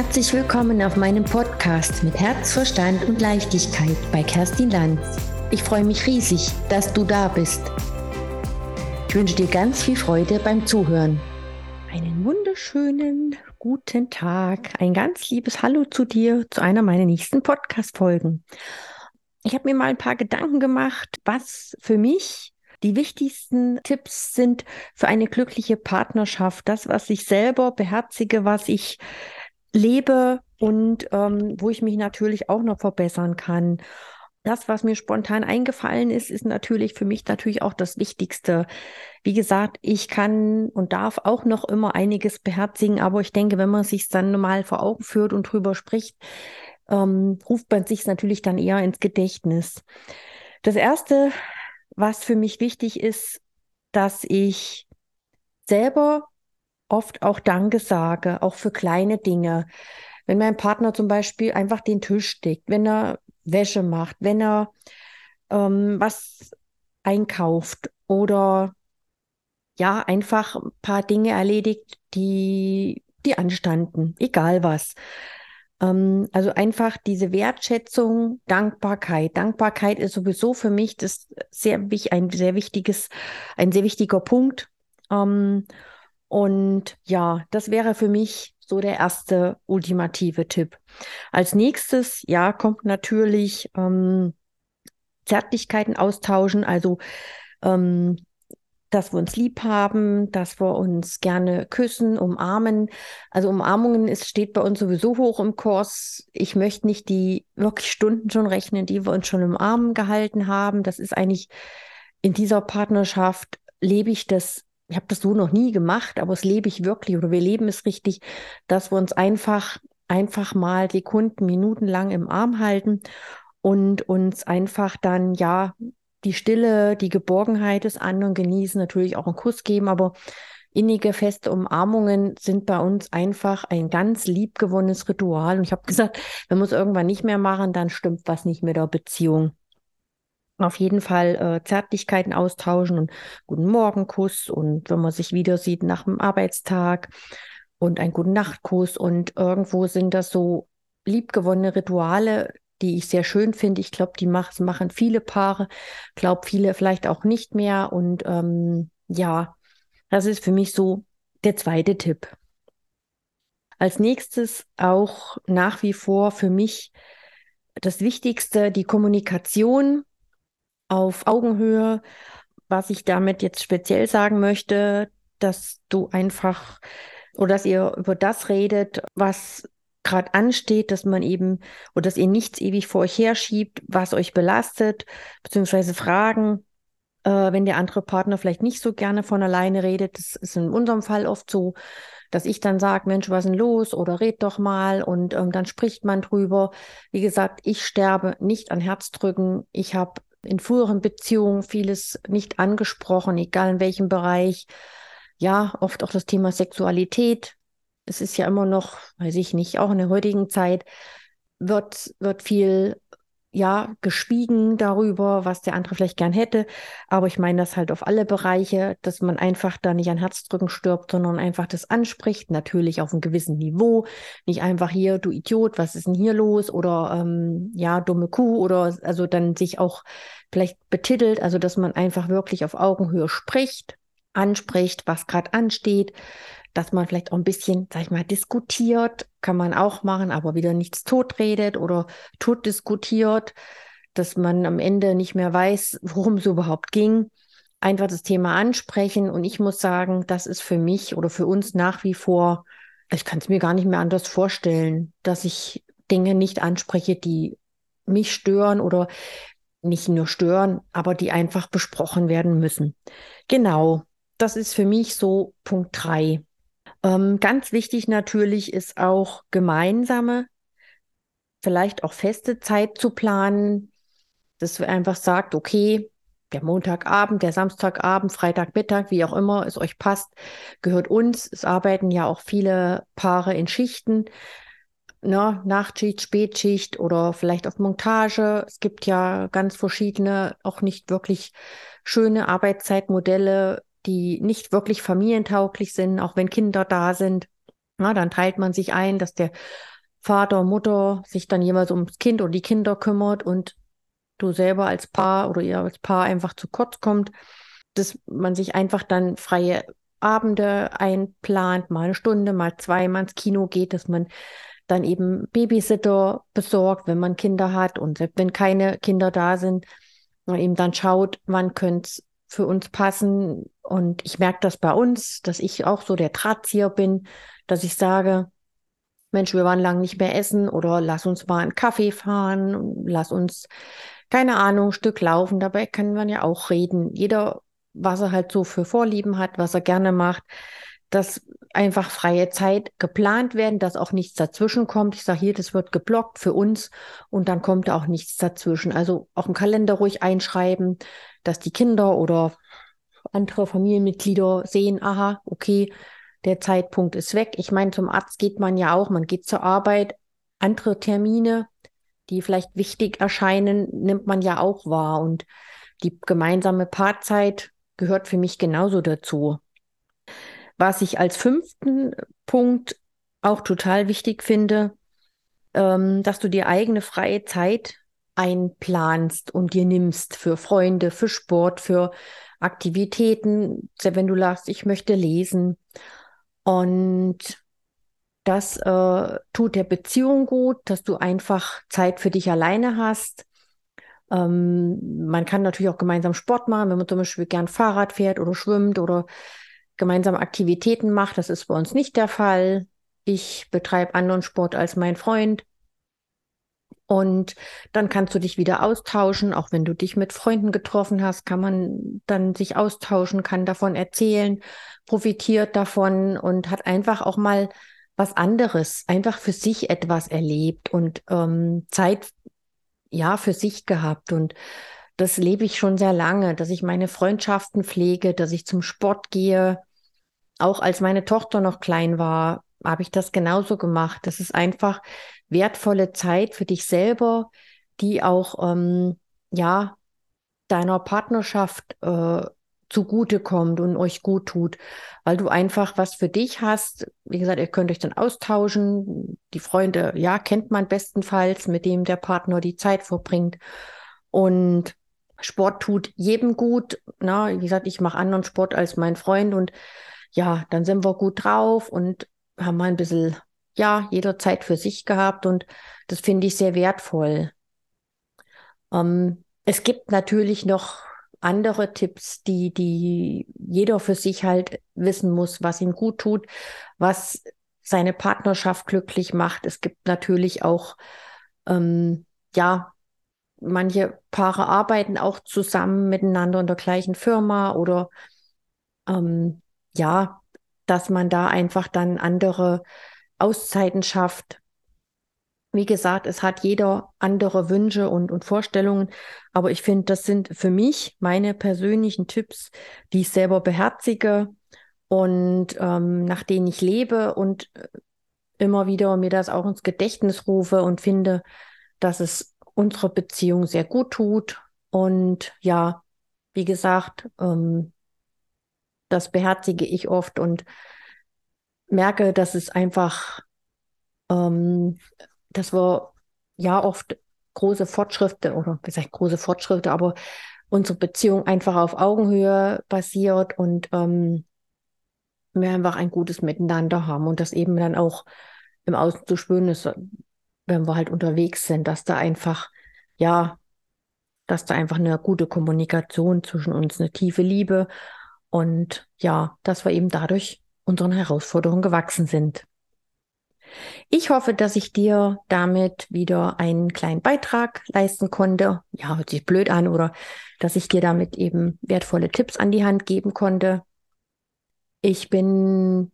Herzlich willkommen auf meinem Podcast mit Herz, Verstand und Leichtigkeit bei Kerstin Lanz. Ich freue mich riesig, dass du da bist. Ich wünsche dir ganz viel Freude beim Zuhören. Einen wunderschönen guten Tag, ein ganz liebes Hallo zu dir zu einer meiner nächsten Podcast-Folgen. Ich habe mir mal ein paar Gedanken gemacht, was für mich die wichtigsten Tipps sind für eine glückliche Partnerschaft. Das, was ich selber beherzige, was ich lebe und ähm, wo ich mich natürlich auch noch verbessern kann. Das, was mir spontan eingefallen ist, ist natürlich für mich natürlich auch das Wichtigste. Wie gesagt, ich kann und darf auch noch immer einiges beherzigen, aber ich denke, wenn man sich dann normal vor Augen führt und drüber spricht, ähm, ruft man sich natürlich dann eher ins Gedächtnis. Das erste, was für mich wichtig ist, dass ich selber oft auch Danke sage, auch für kleine Dinge. Wenn mein Partner zum Beispiel einfach den Tisch deckt, wenn er Wäsche macht, wenn er ähm, was einkauft oder ja, einfach ein paar Dinge erledigt, die, die anstanden, egal was. Ähm, also einfach diese Wertschätzung, Dankbarkeit. Dankbarkeit ist sowieso für mich das sehr, ein sehr wichtiges, ein sehr wichtiger Punkt. Ähm, und ja, das wäre für mich so der erste ultimative Tipp. Als nächstes, ja, kommt natürlich ähm, Zärtlichkeiten austauschen, also ähm, dass wir uns lieb haben, dass wir uns gerne küssen, umarmen. Also Umarmungen ist, steht bei uns sowieso hoch im Kurs. Ich möchte nicht die wirklich Stunden schon rechnen, die wir uns schon im Arm gehalten haben. Das ist eigentlich in dieser Partnerschaft lebe ich das ich habe das so noch nie gemacht, aber es lebe ich wirklich oder wir leben es richtig, dass wir uns einfach, einfach mal Sekunden, Minuten lang im Arm halten und uns einfach dann, ja, die Stille, die Geborgenheit des anderen genießen, natürlich auch einen Kuss geben, aber innige, feste Umarmungen sind bei uns einfach ein ganz liebgewonnenes Ritual. Und ich habe gesagt, wenn wir es irgendwann nicht mehr machen, dann stimmt was nicht mit der Beziehung auf jeden Fall äh, Zärtlichkeiten austauschen und guten Morgenkuss und wenn man sich wieder sieht nach dem Arbeitstag und einen guten Nachtkuss und irgendwo sind das so liebgewonnene Rituale, die ich sehr schön finde. Ich glaube, die mach, machen viele Paare, glaube viele vielleicht auch nicht mehr und ähm, ja, das ist für mich so der zweite Tipp. Als nächstes auch nach wie vor für mich das Wichtigste, die Kommunikation auf Augenhöhe. Was ich damit jetzt speziell sagen möchte, dass du einfach oder dass ihr über das redet, was gerade ansteht, dass man eben oder dass ihr nichts ewig vor euch herschiebt, was euch belastet, beziehungsweise Fragen, äh, wenn der andere Partner vielleicht nicht so gerne von alleine redet. Das ist in unserem Fall oft so, dass ich dann sage, Mensch, was ist denn los? Oder red doch mal und ähm, dann spricht man drüber. Wie gesagt, ich sterbe nicht an Herzdrücken. Ich habe in früheren Beziehungen vieles nicht angesprochen, egal in welchem Bereich. Ja, oft auch das Thema Sexualität. Es ist ja immer noch, weiß ich nicht, auch in der heutigen Zeit wird, wird viel ja, geschwiegen darüber, was der andere vielleicht gern hätte. Aber ich meine das halt auf alle Bereiche, dass man einfach da nicht an Herzdrücken stirbt, sondern einfach das anspricht, natürlich auf einem gewissen Niveau. Nicht einfach hier, du Idiot, was ist denn hier los? Oder ähm, ja, dumme Kuh oder also dann sich auch vielleicht betitelt, also dass man einfach wirklich auf Augenhöhe spricht, anspricht, was gerade ansteht, dass man vielleicht auch ein bisschen, sag ich mal, diskutiert, kann man auch machen, aber wieder nichts totredet oder tot diskutiert, dass man am Ende nicht mehr weiß, worum es überhaupt ging. Einfach das Thema ansprechen. Und ich muss sagen, das ist für mich oder für uns nach wie vor, ich kann es mir gar nicht mehr anders vorstellen, dass ich Dinge nicht anspreche, die mich stören oder nicht nur stören, aber die einfach besprochen werden müssen. Genau, das ist für mich so Punkt drei. Ähm, ganz wichtig natürlich ist auch gemeinsame, vielleicht auch feste Zeit zu planen, dass wir einfach sagt, okay, der Montagabend, der Samstagabend, Freitagmittag, wie auch immer es euch passt, gehört uns. Es arbeiten ja auch viele Paare in Schichten, ne, Nachtschicht, Spätschicht oder vielleicht auf Montage. Es gibt ja ganz verschiedene, auch nicht wirklich schöne Arbeitszeitmodelle die nicht wirklich familientauglich sind, auch wenn Kinder da sind. Na, dann teilt man sich ein, dass der Vater, Mutter sich dann jeweils ums Kind oder die Kinder kümmert und du selber als Paar oder ihr als Paar einfach zu kurz kommt, dass man sich einfach dann freie Abende einplant, mal eine Stunde, mal zwei, mal ins Kino geht, dass man dann eben Babysitter besorgt, wenn man Kinder hat und selbst wenn keine Kinder da sind, man eben dann schaut, wann könnte es für uns passen. Und ich merke das bei uns, dass ich auch so der Drahtzieher bin, dass ich sage, Mensch, wir waren lange nicht mehr essen oder lass uns mal einen Kaffee fahren, lass uns, keine Ahnung, ein Stück laufen. Dabei kann man ja auch reden. Jeder, was er halt so für Vorlieben hat, was er gerne macht, dass einfach freie Zeit geplant werden, dass auch nichts dazwischen kommt. Ich sage hier, das wird geblockt für uns und dann kommt auch nichts dazwischen. Also auch im Kalender ruhig einschreiben, dass die Kinder oder andere Familienmitglieder sehen, aha, okay, der Zeitpunkt ist weg. Ich meine, zum Arzt geht man ja auch, man geht zur Arbeit, andere Termine, die vielleicht wichtig erscheinen, nimmt man ja auch wahr. Und die gemeinsame Paarzeit gehört für mich genauso dazu. Was ich als fünften Punkt auch total wichtig finde, ähm, dass du dir eigene freie Zeit einplanst und dir nimmst für Freunde, für Sport, für Aktivitäten, wenn du sagst, ich möchte lesen. Und das äh, tut der Beziehung gut, dass du einfach Zeit für dich alleine hast. Ähm, man kann natürlich auch gemeinsam Sport machen, wenn man zum Beispiel gern Fahrrad fährt oder schwimmt oder gemeinsam Aktivitäten macht. Das ist bei uns nicht der Fall. Ich betreibe anderen Sport als mein Freund. Und dann kannst du dich wieder austauschen. Auch wenn du dich mit Freunden getroffen hast, kann man dann sich austauschen, kann davon erzählen, profitiert davon und hat einfach auch mal was anderes, einfach für sich etwas erlebt und ähm, Zeit ja für sich gehabt. Und das lebe ich schon sehr lange, dass ich meine Freundschaften pflege, dass ich zum Sport gehe, auch als meine Tochter noch klein war, habe ich das genauso gemacht. Das ist einfach wertvolle Zeit für dich selber, die auch ähm, ja deiner Partnerschaft äh, zugutekommt und euch gut tut, weil du einfach was für dich hast. Wie gesagt, ihr könnt euch dann austauschen. Die Freunde, ja, kennt man bestenfalls, mit dem der Partner die Zeit verbringt. Und Sport tut jedem gut. Na, wie gesagt, ich mache anderen Sport als mein Freund und ja, dann sind wir gut drauf und haben ein bisschen, ja, jeder Zeit für sich gehabt und das finde ich sehr wertvoll. Ähm, es gibt natürlich noch andere Tipps, die, die jeder für sich halt wissen muss, was ihm gut tut, was seine Partnerschaft glücklich macht. Es gibt natürlich auch, ähm, ja, manche Paare arbeiten auch zusammen miteinander in der gleichen Firma oder ähm, ja, dass man da einfach dann andere Auszeiten schafft. Wie gesagt, es hat jeder andere Wünsche und, und Vorstellungen, aber ich finde, das sind für mich meine persönlichen Tipps, die ich selber beherzige und ähm, nach denen ich lebe und äh, immer wieder mir das auch ins Gedächtnis rufe und finde, dass es unserer Beziehung sehr gut tut. Und ja, wie gesagt, ähm, das beherzige ich oft und merke, dass es einfach, ähm, dass wir ja oft große Fortschritte oder wie gesagt große Fortschritte, aber unsere Beziehung einfach auf Augenhöhe basiert und ähm, wir einfach ein gutes Miteinander haben und das eben dann auch im Außen zu spüren ist, wenn wir halt unterwegs sind, dass da einfach, ja, dass da einfach eine gute Kommunikation zwischen uns, eine tiefe Liebe und ja, dass wir eben dadurch unseren Herausforderungen gewachsen sind. Ich hoffe, dass ich dir damit wieder einen kleinen Beitrag leisten konnte. Ja, hört sich blöd an oder dass ich dir damit eben wertvolle Tipps an die Hand geben konnte. Ich bin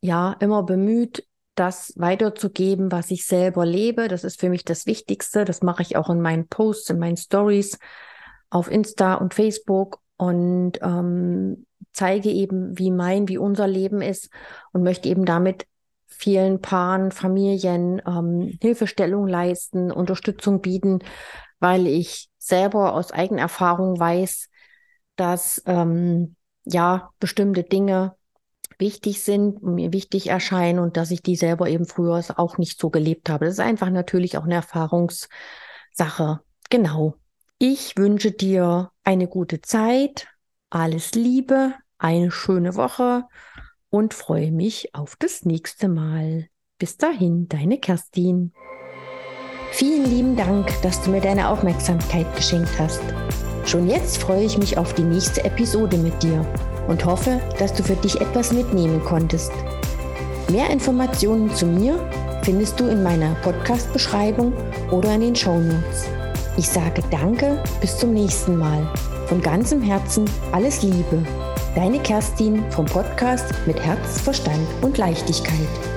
ja immer bemüht, das weiterzugeben, was ich selber lebe. Das ist für mich das Wichtigste. Das mache ich auch in meinen Posts, in meinen Stories auf Insta und Facebook und ähm, zeige eben, wie mein, wie unser Leben ist und möchte eben damit vielen Paaren, Familien ähm, Hilfestellung leisten, Unterstützung bieten, weil ich selber aus eigener Erfahrung weiß, dass ähm, ja bestimmte Dinge wichtig sind, mir wichtig erscheinen und dass ich die selber eben früher auch nicht so gelebt habe. Das ist einfach natürlich auch eine Erfahrungssache. Genau. Ich wünsche dir eine gute Zeit, alles Liebe, eine schöne Woche und freue mich auf das nächste Mal. Bis dahin, deine Kerstin. Vielen lieben Dank, dass du mir deine Aufmerksamkeit geschenkt hast. Schon jetzt freue ich mich auf die nächste Episode mit dir und hoffe, dass du für dich etwas mitnehmen konntest. Mehr Informationen zu mir findest du in meiner Podcast-Beschreibung oder in den Show Notes. Ich sage Danke, bis zum nächsten Mal. Von ganzem Herzen alles Liebe. Deine Kerstin vom Podcast mit Herz, Verstand und Leichtigkeit.